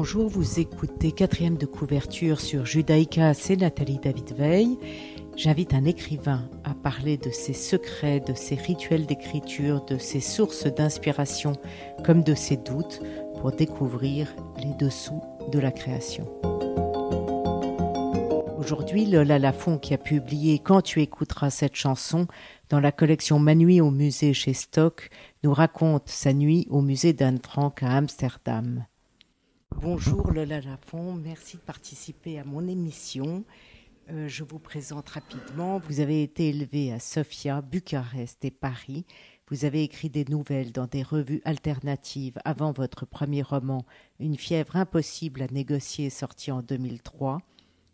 Bonjour, vous écoutez quatrième de couverture sur Judaïka, c'est Nathalie David Veil. J'invite un écrivain à parler de ses secrets, de ses rituels d'écriture, de ses sources d'inspiration comme de ses doutes pour découvrir les dessous de la création. Aujourd'hui, Lola Lafont qui a publié Quand tu écouteras cette chanson dans la collection Ma nuit au musée chez Stock nous raconte sa nuit au musée d'Anne Frank à Amsterdam. Bonjour Lola Lafont, merci de participer à mon émission. Euh, je vous présente rapidement. Vous avez été élevée à Sofia, Bucarest et Paris. Vous avez écrit des nouvelles dans des revues alternatives avant votre premier roman, Une fièvre impossible à négocier, sorti en 2003.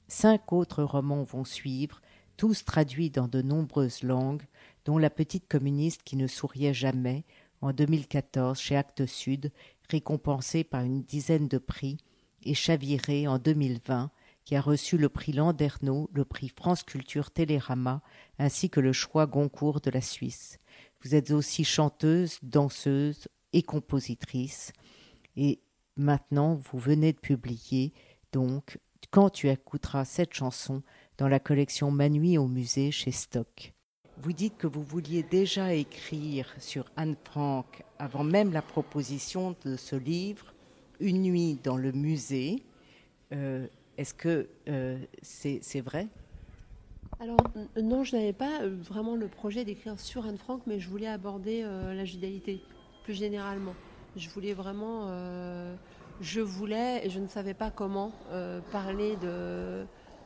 Cinq autres romans vont suivre, tous traduits dans de nombreuses langues, dont La petite communiste qui ne souriait jamais, en 2014 chez Actes Sud, récompensé par une dizaine de prix, et Chaviré en 2020, qui a reçu le prix Landerneau, le prix France Culture Télérama, ainsi que le choix Goncourt de la Suisse. Vous êtes aussi chanteuse, danseuse et compositrice. Et maintenant, vous venez de publier, donc, quand tu écouteras cette chanson dans la collection Manui au musée chez Stock. Vous dites que vous vouliez déjà écrire sur Anne Frank avant même la proposition de ce livre, Une nuit dans le musée. Euh, est-ce que euh, c'est vrai? Alors non, je n'avais pas euh, vraiment le projet d'écrire sur Anne Frank, mais je voulais aborder la judaïté plus généralement. Je voulais vraiment, je voulais je ne savais pas comment parler de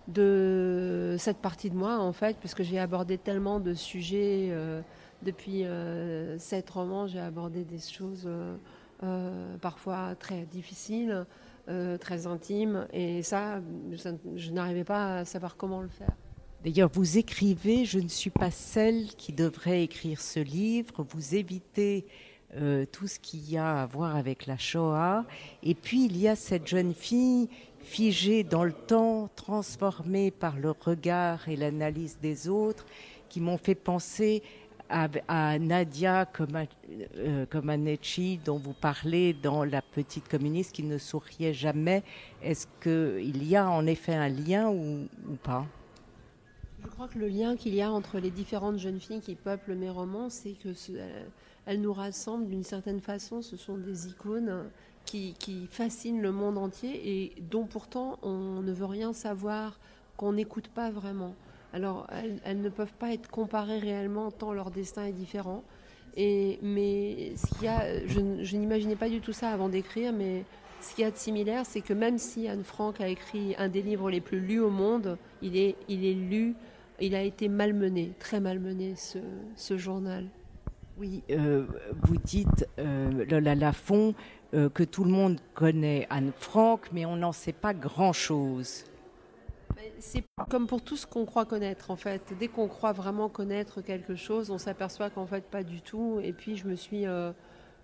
de cette partie de moi en fait, puisque j'ai abordé tellement de sujets depuis sept romans, j'ai abordé des choses parfois très difficiles. Euh, très intime. Et ça, je n'arrivais pas à savoir comment le faire. D'ailleurs, vous écrivez Je ne suis pas celle qui devrait écrire ce livre. Vous évitez euh, tout ce qu'il y a à voir avec la Shoah. Et puis, il y a cette jeune fille figée dans le temps, transformée par le regard et l'analyse des autres, qui m'ont fait penser à, Nadia comme un, euh, dont vous parlez dans La Petite Communiste qui ne souriait jamais. Est-ce qu'il y a en effet un lien ou, pas? Je crois que le lien qu'il y a entre les différentes jeunes filles qui peuplent mes romans, c'est que elles nous rassemblent d'une certaine façon. Ce sont des icônes qui, qui fascinent le monde entier et dont pourtant on ne veut rien savoir, qu'on n'écoute pas vraiment. Alors, elles, ne peuvent pas être comparées réellement tant leur destin est différent. Et, mais ce qu'il y a, je, n'imaginais pas du tout ça avant d'écrire, mais ce qu'il y a de similaire, c'est que même si Anne Frank a écrit un des livres les plus lus au monde, il est, il est lu, il a été malmené, très malmené, ce, ce journal. Oui, euh, vous dites, euh, Lola Lafont, euh, que tout le monde connaît Anne Frank, mais on n'en sait pas grand-chose. C'est comme pour tout ce qu'on croit connaître en fait. Dès qu'on croit vraiment connaître quelque chose, on s'aperçoit qu'en fait pas du tout. Et puis je me suis, euh,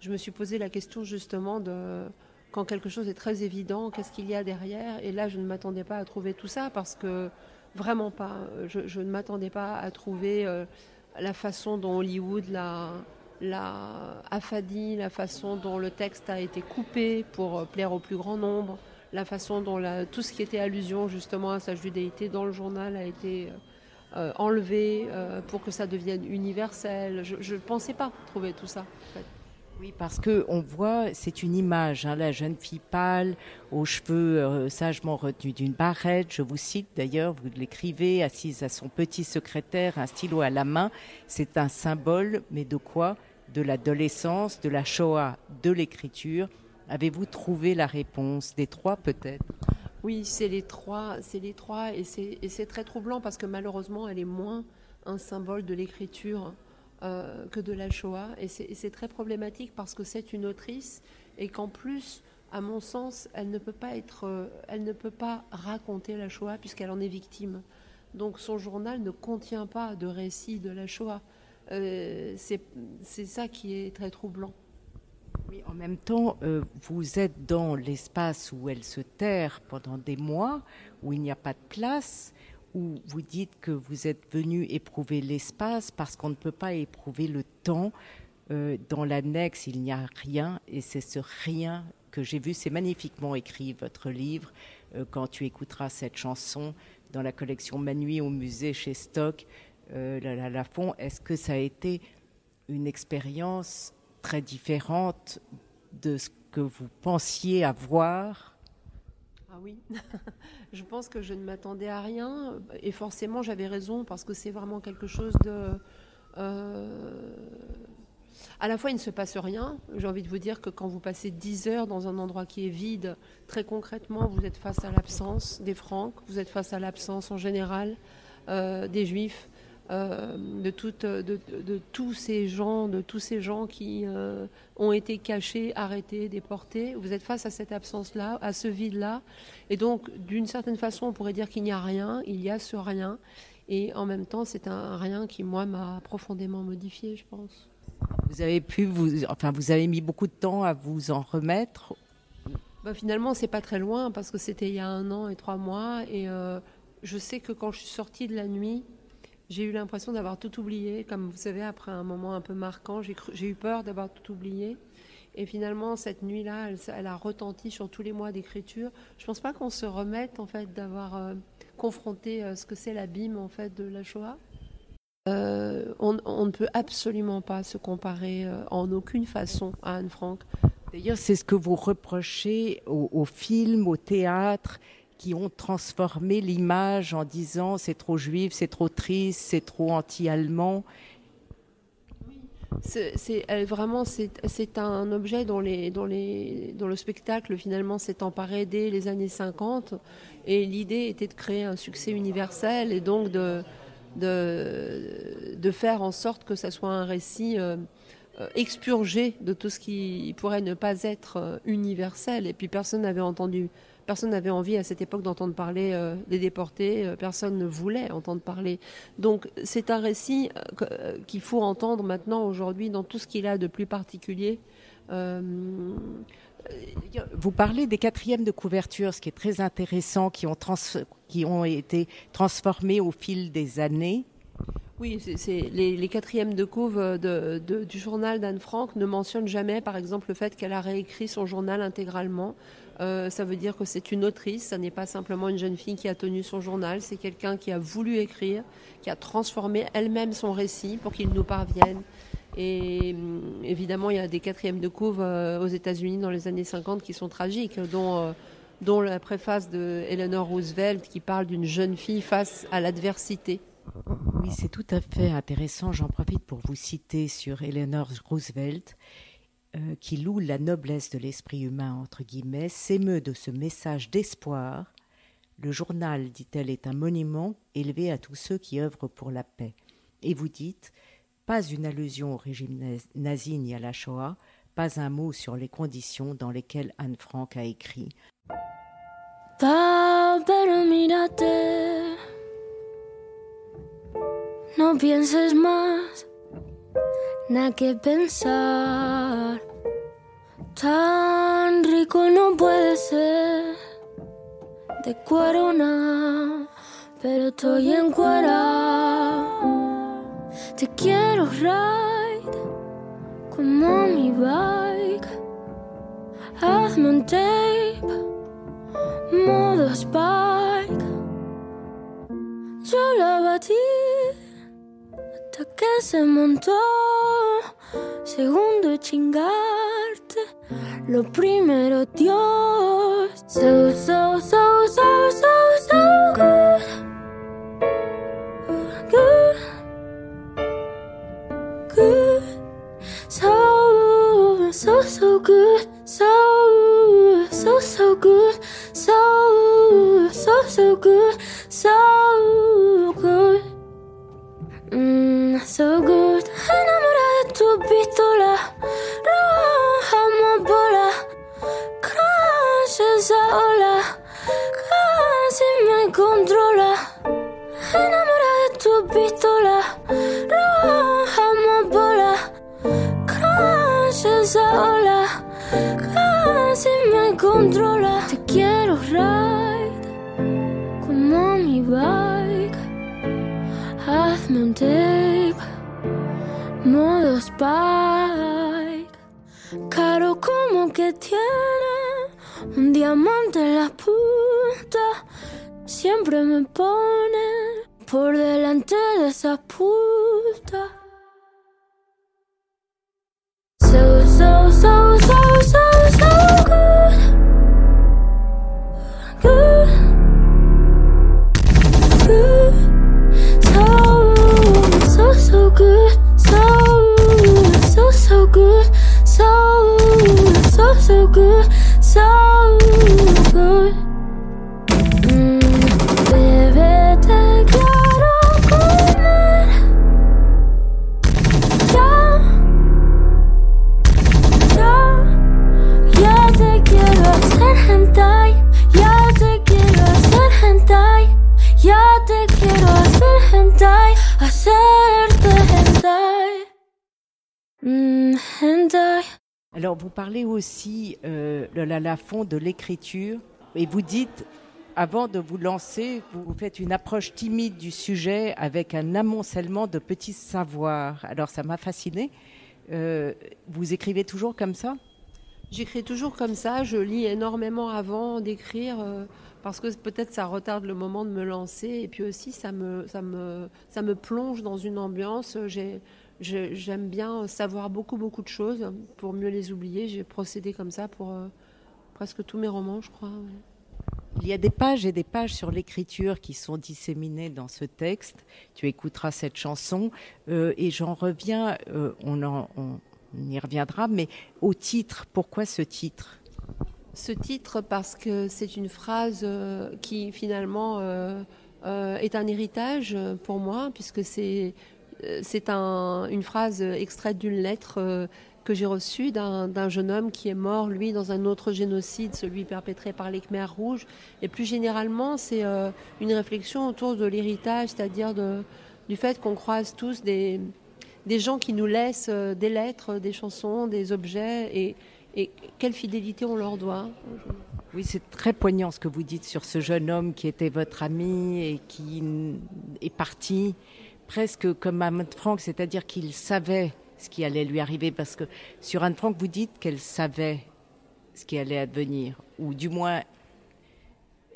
je me suis posé la question justement de quand quelque chose est très évident, qu'est-ce qu'il y a derrière? Et là, je ne m'attendais pas à trouver tout ça parce que vraiment pas. Je, ne m'attendais pas à trouver euh, la façon dont Hollywood l'a l'a affadie, la façon dont le texte a été coupé pour euh, plaire au plus grand nombre la façon dont tout ce qui était allusion justement à sa judéité dans le journal a été euh, enlevé euh, pour que ça devienne universel. Je ne pensais pas trouver tout ça. Oui, parce que on voit, c'est une image, hein, la jeune fille pâle, aux cheveux sagement retenus d'une barrette. Je vous cite d'ailleurs, vous l'écrivez, assise à son petit secrétaire, un stylo à la main. C'est un symbole, mais de quoi De l'adolescence, de la Shoah, de l'écriture Avez-vous trouvé la réponse des trois peut-être? Oui, c'est les trois, c'est les trois, et c'est très troublant parce que malheureusement, elle est moins un symbole de l'écriture euh, que de la Shoah, et c'est très problématique parce que c'est une autrice et qu'en plus, à mon sens, elle ne peut pas être, euh, elle ne peut pas raconter la Shoah puisqu'elle en est victime. Donc son journal ne contient pas de récit de la Shoah. Euh, c'est ça qui est très troublant. Oui, en même temps, euh, vous êtes dans l'espace où elle se terre pendant des mois, où il n'y a pas de place, où vous dites que vous êtes venu éprouver l'espace parce qu'on ne peut pas éprouver le temps. Euh, dans l'annexe, il n'y a rien, et c'est ce rien que j'ai vu, c'est magnifiquement écrit, votre livre, quand tu écouteras cette chanson dans la collection Manuit au musée chez Stock, euh, la, la, Fond. Est-ce que ça a été une expérience très différente de ce que vous pensiez avoir? Ah oui, je pense que je ne m'attendais à rien et forcément j'avais raison parce que c'est vraiment quelque chose de... Euh, à la fois, il ne se passe rien. J'ai envie de vous dire que quand vous passez 10 heures dans un endroit qui est vide, très concrètement, vous êtes face à l'absence des Francs, vous êtes face à l'absence en général euh, des Juifs, euh, de, de, tous ces gens, de tous ces gens qui euh, ont été cachés, arrêtés, déportés. Vous êtes face à cette absence-là, à ce vide-là. Et donc, d'une certaine façon, on pourrait dire qu'il n'y a rien, il y a ce rien. Et en même temps, c'est un rien qui, moi, m'a profondément modifié, je pense. Vous avez pu vous, enfin, vous avez mis beaucoup de temps à vous en remettre. Bah, finalement, c'est pas très loin parce que c'était il y a un an et trois mois. Et euh, je sais que quand je suis sortie de la nuit, j'ai eu l'impression d'avoir tout oublié. Comme vous savez, après un moment un peu marquant, j'ai eu peur d'avoir tout oublié. Et finalement, cette nuit-là, elle, a retenti sur tous les mois d'écriture. Je pense pas qu'on se remette en fait d'avoir euh, confronté euh, ce que c'est l'abîme en fait de la Shoah. Euh, on, ne peut absolument pas se comparer en aucune façon à Anne Frank. D'ailleurs, c'est ce que vous reprochez aux, films, au théâtre, qui ont transformé l'image en disant c'est trop juif, c'est trop triste, c'est trop anti-allemand. C'est vraiment c'est un objet dont, les, dont, les, dont le spectacle finalement s'est emparé dès les années 50 et l'idée était de créer un succès universel et donc de, de, de faire en sorte que ça soit un récit euh, euh, expurgé de tout ce qui pourrait ne pas être euh, universel. Et puis personne n'avait entendu, personne n'avait envie à cette époque d'entendre parler des déportés, personne ne voulait entendre parler. Donc c'est un récit qu'il faut entendre maintenant aujourd'hui dans tout ce qu'il a de plus particulier. Vous parlez des quatrièmes de couverture, ce qui est très intéressant, qui ont, qui ont été transformés au fil des années. Oui, les, quatrièmes de couve de, du journal d'Anne Frank ne mentionnent jamais, par exemple, le fait qu'elle a réécrit son journal intégralement. Euh, ça veut dire que c'est une autrice, ça n'est pas simplement une jeune fille qui a tenu son journal, c'est quelqu'un qui a voulu écrire, qui a transformé elle-même son récit pour qu'il nous parvienne. Et hum, évidemment, il y a des quatrièmes de couve euh, aux États-Unis dans les années 50 qui sont tragiques, dont, euh, dont la préface de Eleanor Roosevelt qui parle d'une jeune fille face à l'adversité. Oui, c'est tout à fait intéressant. J'en profite pour vous citer sur Eleanor Roosevelt, euh, qui loue la noblesse de l'esprit humain, entre guillemets, s'émeut de ce message d'espoir. Le journal, dit-elle, est un monument élevé à tous ceux qui œuvrent pour la paix. Et vous dites, pas une allusion au régime nazi ni à la Shoah, pas un mot sur les conditions dans lesquelles Anne Frank a écrit. No pienses más, nada que pensar. Tan rico no puede ser de corona, pero estoy en cuera. Te quiero ride como mi bike. Hazme un tape, modo spike. Yo la batí que se montó. Segundo chingarte, lo primero Dios. So, so, so, so, so, so good. so so good, so so so good, so so so good, so good, so good. Enamorada de tu pistola, roja bola, crash esa ola, casi me controla. Enamorada de tu pistola, roja bola, crash esa ola, casi me controla. Te quiero ride. Como mi bike, hazme un tape, modo spike, caro como que tiene un diamante en la punta. Siempre me pone por delante de esa puta. So, so, so, so, good. So good. Te quiero hentai, te quiero hentai, te quiero hentai, hacerte hentai. Mm, hentai. Alors, vous parlez aussi, euh, le la, la fond de l'écriture, et vous dites, avant de vous lancer, vous faites une approche timide du sujet avec un amoncellement de petits savoirs. Alors, ça m'a fasciné. Euh, vous écrivez toujours comme ça? J'écris toujours comme ça, je lis énormément avant d'écrire euh, parce que peut-être ça retarde le moment de me lancer et puis aussi ça me, ça me, ça me plonge dans une ambiance. J'aime bien savoir beaucoup beaucoup de choses pour mieux les oublier. J'ai procédé comme ça pour euh, presque tous mes romans, je crois. ouais. Il y a des pages et des pages sur l'écriture qui sont disséminées dans ce texte. Tu écouteras cette chanson euh, et j'en reviens, euh, on, en- on y reviendra, mais au titre, pourquoi ce titre? Ce titre parce que c'est une phrase qui finalement est un héritage pour moi puisque c'est c'est un, une phrase extraite d'une lettre euh, que j'ai reçue d'un jeune homme qui est mort, lui, dans un autre génocide, celui perpétré par les Khmers rouges. Et plus généralement, c'est euh, une réflexion autour de l'héritage, c'est-à-dire du fait qu'on croise tous des, gens qui nous laissent euh, des lettres, des chansons, des objets, et, et quelle fidélité on leur doit. Oui, c'est très poignant ce que vous dites sur ce jeune homme qui était votre ami et qui est parti presque comme Anne Frank, c'est-à-dire qu'il savait ce qui allait lui arriver, parce que sur Anne Frank, vous dites qu'elle savait ce qui allait advenir, ou du moins,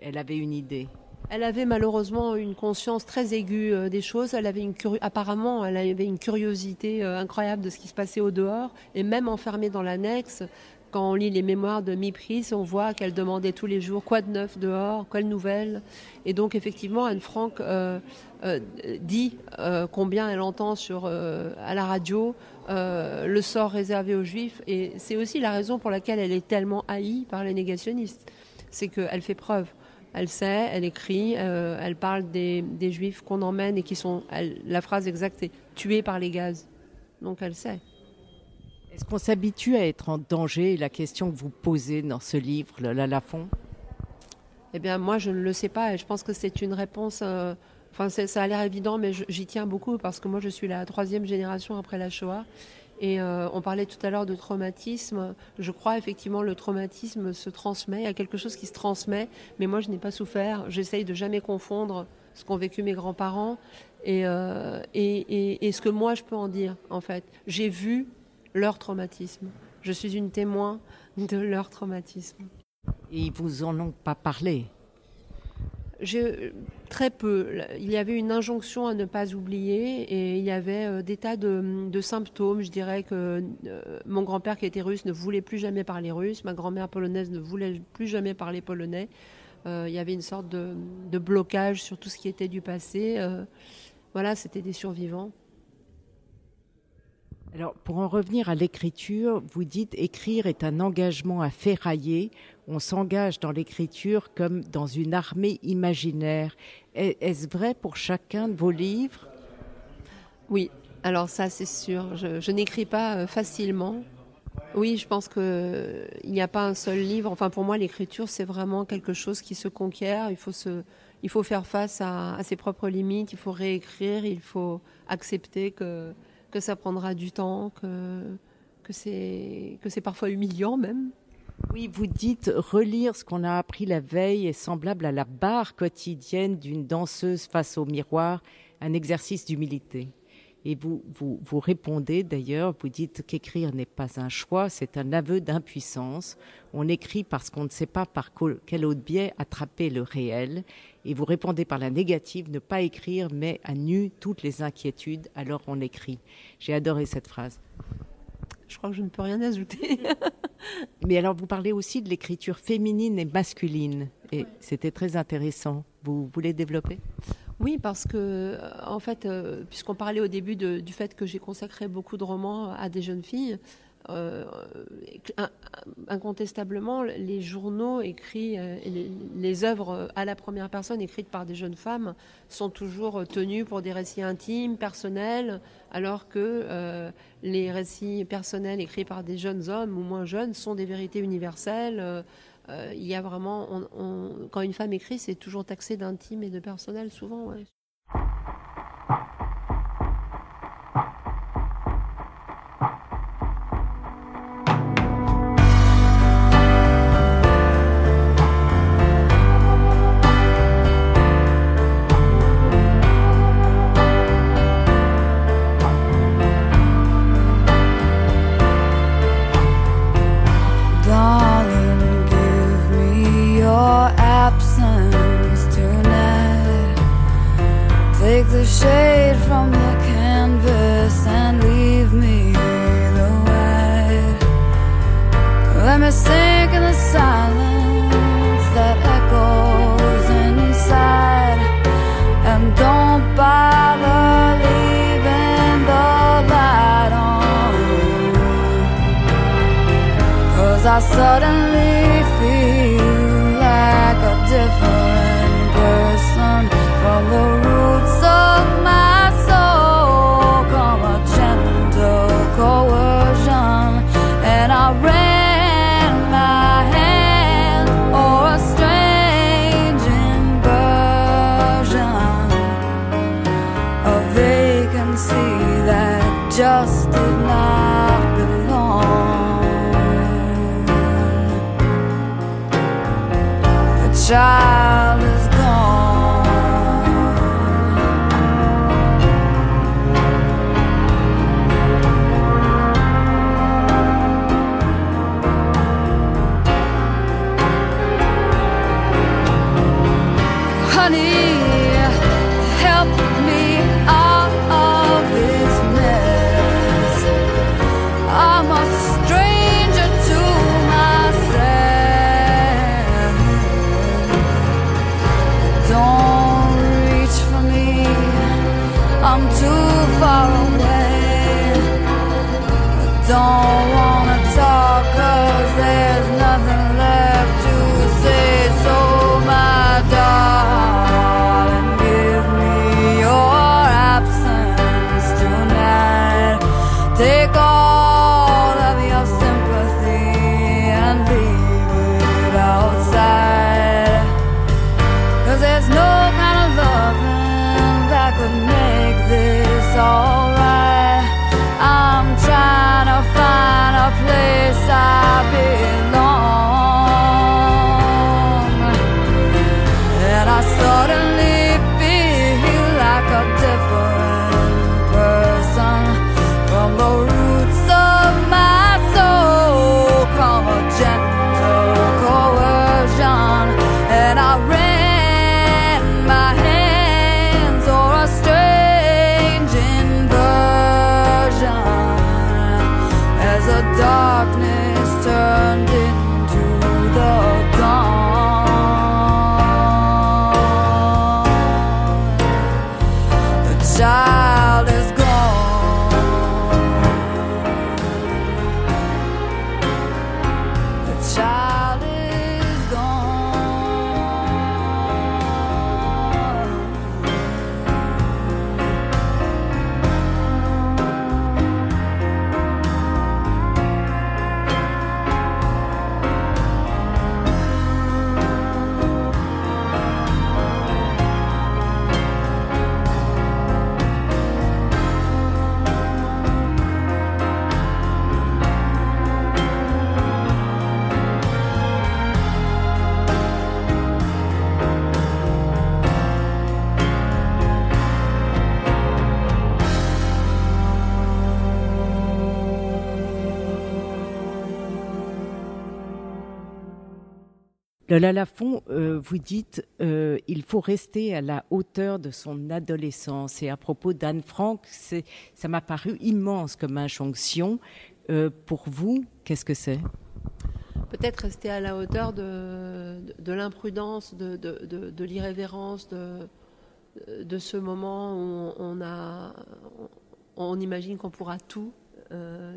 elle avait une idée. Elle avait malheureusement une conscience très aiguë euh, des choses. Elle avait une apparemment, elle avait une curiosité euh, incroyable de ce qui se passait au dehors. Et même enfermée dans l'annexe, quand on lit les mémoires de Mipris, on voit qu'elle demandait tous les jours quoi de neuf dehors, quelle nouvelle. Et donc effectivement, Anne Frank euh, euh, dit euh, combien elle entend sur à la radio le sort réservé aux Juifs. Et c'est aussi la raison pour laquelle elle est tellement haïe par les négationnistes. C'est qu'elle fait preuve. Elle sait, elle écrit, elle parle des, juifs qu'on emmène et qui sont, elle- la phrase exacte c'est tués par les gaz. Donc elle sait. Est-ce qu'on s'habitue à être en danger La question que vous posez dans ce livre, le La Lafont Eh bien moi je ne le sais pas et je pense que c'est une réponse, euh, enfin ça a l'air évident mais j'y tiens beaucoup parce que moi je suis la troisième génération après la Shoah. Et euh, on parlait tout à l'heure de traumatisme. Je crois effectivement le traumatisme se transmet. Il y a quelque chose qui se transmet, mais moi je n'ai pas souffert. J'essaye de jamais confondre ce qu'ont vécu mes grands-parents et, euh, et ce que moi je peux en dire. En fait, j'ai vu leur traumatisme. Je suis une témoin de leur traumatisme. Et ils vous en ont pas parlé? Je, très peu. Il y avait une injonction à ne pas oublier et il y avait euh, des tas de, de symptômes. Je dirais que euh, mon grand-père qui était russe ne voulait plus jamais parler russe, ma grand-mère polonaise ne voulait plus jamais parler polonais. Euh, il y avait une sorte de, de blocage sur tout ce qui était du passé. Euh, voilà, c'était des survivants. Alors, pour en revenir à l'écriture, vous dites écrire est un engagement à ferrailler. On s'engage dans l'écriture comme dans une armée imaginaire. Est- Est-ce vrai pour chacun de vos livres? Oui, alors ça c'est sûr. Je, n'écris pas euh, facilement. Oui, je pense que il n'y a pas un seul livre. Enfin, pour moi, l'écriture c'est vraiment quelque chose qui se conquiert. Il faut se, il faut faire face à ses propres limites. Il faut réécrire. Il faut accepter que que ça prendra du temps, que que c'est parfois humiliant même. Oui, vous dites relire ce qu'on a appris la veille est semblable à la barre quotidienne d'une danseuse face au miroir, un exercice d'humilité. Et vous, vous, vous répondez d'ailleurs, vous dites qu'écrire n'est pas un choix, c'est un aveu d'impuissance. On écrit parce qu'on ne sait pas par quel autre biais attraper le réel. Et vous répondez par la négative, ne pas écrire, mais à nu toutes les inquiétudes, alors on écrit. J'ai adoré cette phrase. Je crois que je ne peux rien ajouter. mais alors, vous parlez aussi de l'écriture féminine et masculine. Et c'était très intéressant. Vous voulez développer? Oui, parce que, euh, en fait, euh, puisqu'on parlait au début du fait que j'ai consacré beaucoup de romans à des jeunes filles, euh, incontestablement, les journaux écrits, les, œuvres à la première personne écrites par des jeunes femmes sont toujours tenues pour des récits intimes, personnels, alors que les récits personnels écrits par des jeunes hommes ou moins jeunes sont des vérités universelles euh, il y a vraiment, quand une femme écrit, c'est toujours taxé d'intime et de personnel, souvent. Lola Lafont, euh, vous dites euh, il faut rester à la hauteur de son adolescence. Et à propos d'Anne Frank, ça m'a paru immense comme injonction. Euh, pour vous, qu'est-ce que c'est? Peut-être rester à la hauteur de, de, l'imprudence, de, l'irrévérence, de, ce moment où on, imagine qu'on pourra tout.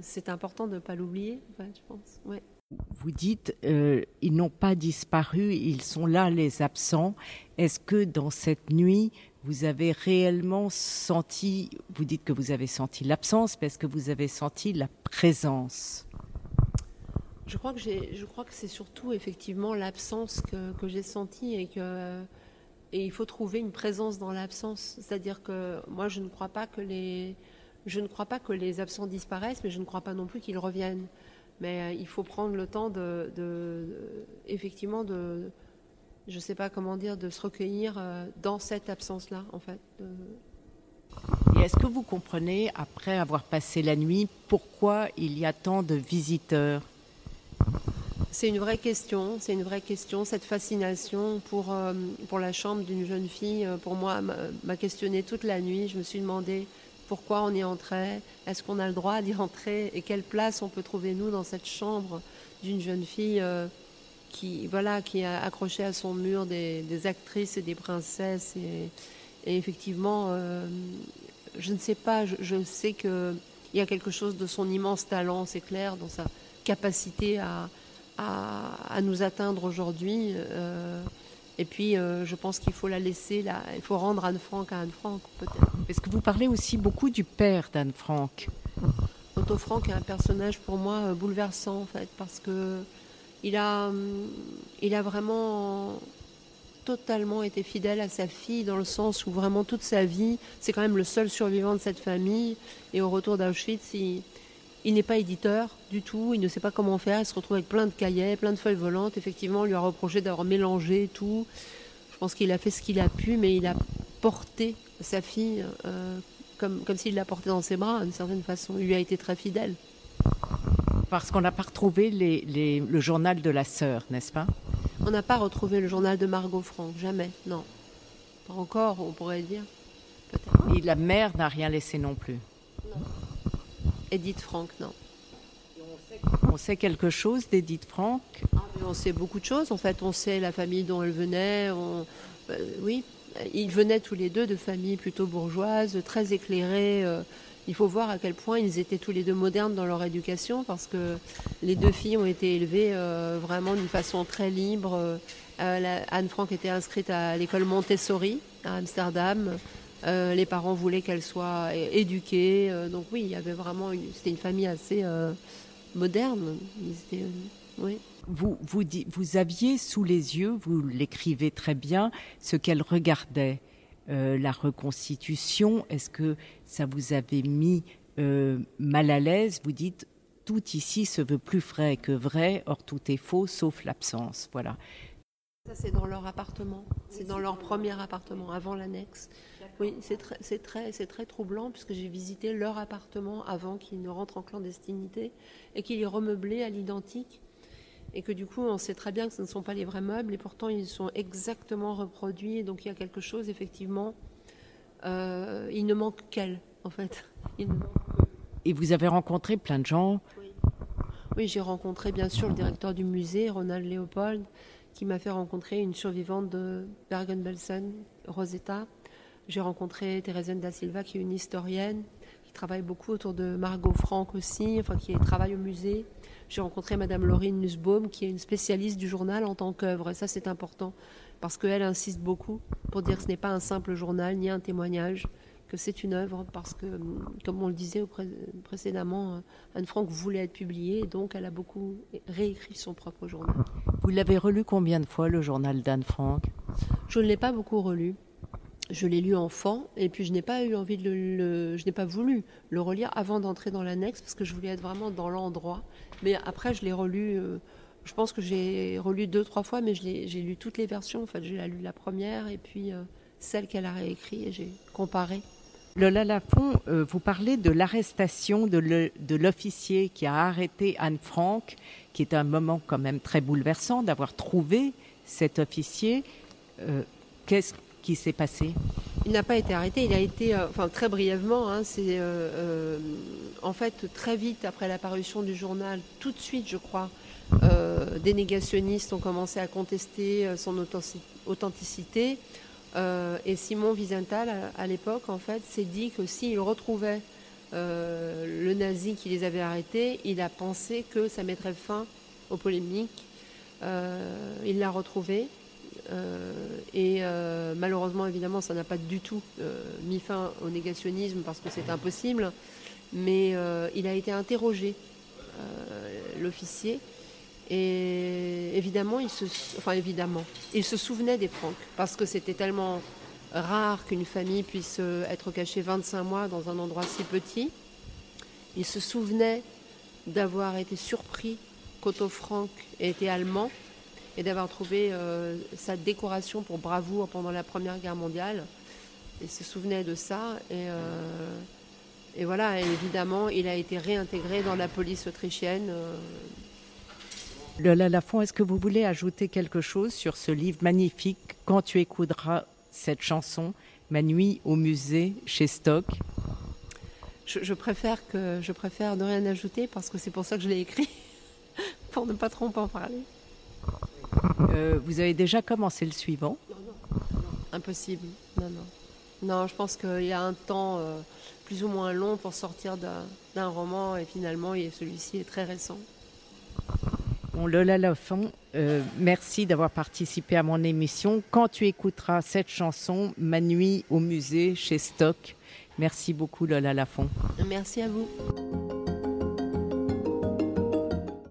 c'est important de ne pas l'oublier, je pense. Ouais vous dites, euh, ils n'ont pas disparu, ils sont là, les absents. Est-ce que dans cette nuit, vous avez réellement senti, vous dites que vous avez senti l'absence, mais est-ce que vous avez senti la présence? Je crois, que c'est surtout effectivement l'absence que, j'ai sentie et que il faut trouver une présence dans l'absence. C'est-à-dire que moi, je ne crois pas que les absents disparaissent, mais je ne crois pas non plus qu'ils reviennent. Mais euh, il faut prendre le temps de, effectivement, de, je sais pas comment dire, de se recueillir euh, dans cette absence-là, en fait. Et est-ce que vous comprenez, après avoir passé la nuit, pourquoi il y a tant de visiteurs? C'est une vraie question, c'est une vraie question. Cette fascination pour, euh, pour la chambre d'une jeune fille, pour moi, m'a questionné toute la nuit. Je me suis demandé pourquoi on y entrait, est-ce qu'on a le droit d'y entrer et quelle place on peut trouver nous dans cette chambre d'une jeune fille euh, qui voilà qui a accroché à son mur des, actrices et des princesses et, effectivement euh, je ne sais pas je, sais que il y a quelque chose de son immense talent c'est clair dans sa capacité à, nous atteindre aujourd'hui euh, et puis, euh, je pense qu'il faut la laisser, là, il faut rendre Anne Frank à Anne Frank, peut-être. Est-ce que vous parlez aussi beaucoup du père d'Anne Frank Otto Frank est un personnage pour moi euh, bouleversant, en fait, parce que il a, hum, il a vraiment totalement été fidèle à sa fille, dans le sens où vraiment toute sa vie, c'est quand même le seul survivant de cette famille. Et au retour d'Auschwitz, il il n'est pas éditeur du tout, il ne sait pas comment faire, il se retrouve avec plein de cahiers, plein de feuilles volantes. Effectivement, on lui a reproché d'avoir mélangé tout. Je pense qu'il a fait ce qu'il a pu, mais il a porté sa fille euh, comme, comme s'il l'a portée dans ses bras, d'une certaine façon. Il lui a été très fidèle. Parce qu'on n'a pas retrouvé le journal de la sœur, n'est-ce pas? On n'a pas retrouvé le journal de Margot Franck, jamais, non. Pas encore, on pourrait dire. Et la mère n'a rien laissé non plus Non. Edith Frank, non. On sait quelque chose d'Edith Frank ah, On sait beaucoup de choses. En fait, on sait la famille dont elle venait. Euh, oui, ils venaient tous les deux de familles plutôt bourgeoises, très éclairées. Euh. il faut voir à quel point ils étaient tous les deux modernes dans leur éducation, parce que les deux filles ont été élevées euh, vraiment d'une façon très libre. Anne Frank était inscrite à l'école Montessori à Amsterdam. Euh, les parents voulaient qu'elle soit éduquée. Euh, donc oui, il y avait vraiment une, c'était une famille assez euh, moderne. vous, vous aviez sous les yeux, vous l'écrivez très bien, ce qu'elle regardait. la reconstitution, est-ce que ça vous avait mis mal à l'aise? Vous dites tout ici se veut plus vrai que vrai, or tout est faux sauf l'absence. Voilà. Ça, c'est dans leur appartement. C'est dans leur premier appartement, avant l'annexe. Oui, c'est très, très, très troublant puisque j'ai visité leur appartement avant qu'ils ne rentrent en clandestinité et qu'il est remeublé à l'identique. Et que du coup, on sait très bien que ce ne sont pas les vrais meubles et pourtant ils sont exactement reproduits. donc il y a quelque chose, effectivement. Euh, il ne manque qu'elle, en fait. Et vous avez rencontré plein de gens? Oui, oui j'ai rencontré bien sûr le directeur du musée, Ronald Leopold, qui m'a fait rencontrer une survivante de Bergen-Belsen, Rosetta j'ai rencontré Thérèse da Silva, qui est une historienne, qui travaille beaucoup autour de Margot Franck aussi, enfin qui travaille au musée. J'ai rencontré Madame Laurine Nussbaum, qui est une spécialiste du journal en tant qu'œuvre. Et ça, c'est important, parce qu'elle insiste beaucoup pour dire que ce n'est pas un simple journal, ni un témoignage, que c'est une œuvre, parce que, comme on le disait précédemment, Anne Frank voulait être publiée, donc elle a beaucoup réécrit son propre journal. Vous l'avez relu combien de fois, le journal d'Anne Frank? Je ne l'ai pas beaucoup relu je l'ai lu enfant et puis je n'ai pas eu envie de le, je n'ai pas voulu le relire avant d'entrer dans l'annexe parce que je voulais être vraiment dans l'endroit. Mais après, je l'ai relu. Euh, je pense que j'ai relu deux trois fois, mais j'ai lu toutes les versions. En fait, j'ai lu la première et puis euh, celle qu'elle a réécrite et j'ai comparé. Lola Lafont, euh, vous parlez de l'arrestation de l'officier qui a arrêté Anne Frank, qui est un moment quand même très bouleversant d'avoir trouvé cet officier. Euh, qu'est-ce qui s'est passé? Il n'a pas été arrêté, il a été, euh, enfin très brièvement, hein, c'est en fait très vite après l'apparition du journal, tout de suite je crois, des négationnistes ont commencé à contester son authenticité. et Simon Wiesenthal, à, l'époque, en fait, s'est dit que s'il retrouvait le nazi qui les avait arrêtés, il a pensé que ça mettrait fin aux polémiques. il l'a retrouvé. Euh, et euh, malheureusement, évidemment, ça n'a pas du tout euh, mis fin au négationnisme parce que c'est impossible. Mais il a été interrogé, l'officier, et évidemment, il se, enfin évidemment, il se souvenait des Francs parce que c'était tellement rare qu'une famille puisse être cachée 25 mois dans un endroit si petit. Il se souvenait d'avoir été surpris qu'Otto Frank était allemand et d'avoir trouvé euh, sa décoration pour bravoure pendant la Première Guerre mondiale. Il se souvenait de ça et, euh, et voilà, évidemment, il a été réintégré dans la police autrichienne. Euh. Lola Lafont, est-ce que vous voulez ajouter quelque chose sur ce livre magnifique Quand tu écouteras cette chanson, Ma nuit au musée chez Stock je, je, préfère que je préfère ne rien ajouter parce que c'est pour ça que je l'ai écrit, pour ne pas trop en parler. Euh, vous avez déjà commencé le suivant? Non, non, impossible. Non, non. Non, je pense qu'il y a un temps euh, plus ou moins long pour sortir d'un roman et finalement, celui-ci est très récent. Bon, Lola Lafont, euh, merci d'avoir participé à mon émission. Quand tu écouteras cette chanson, Ma nuit au musée chez Stock. Merci beaucoup Lola Lafont. Merci à vous.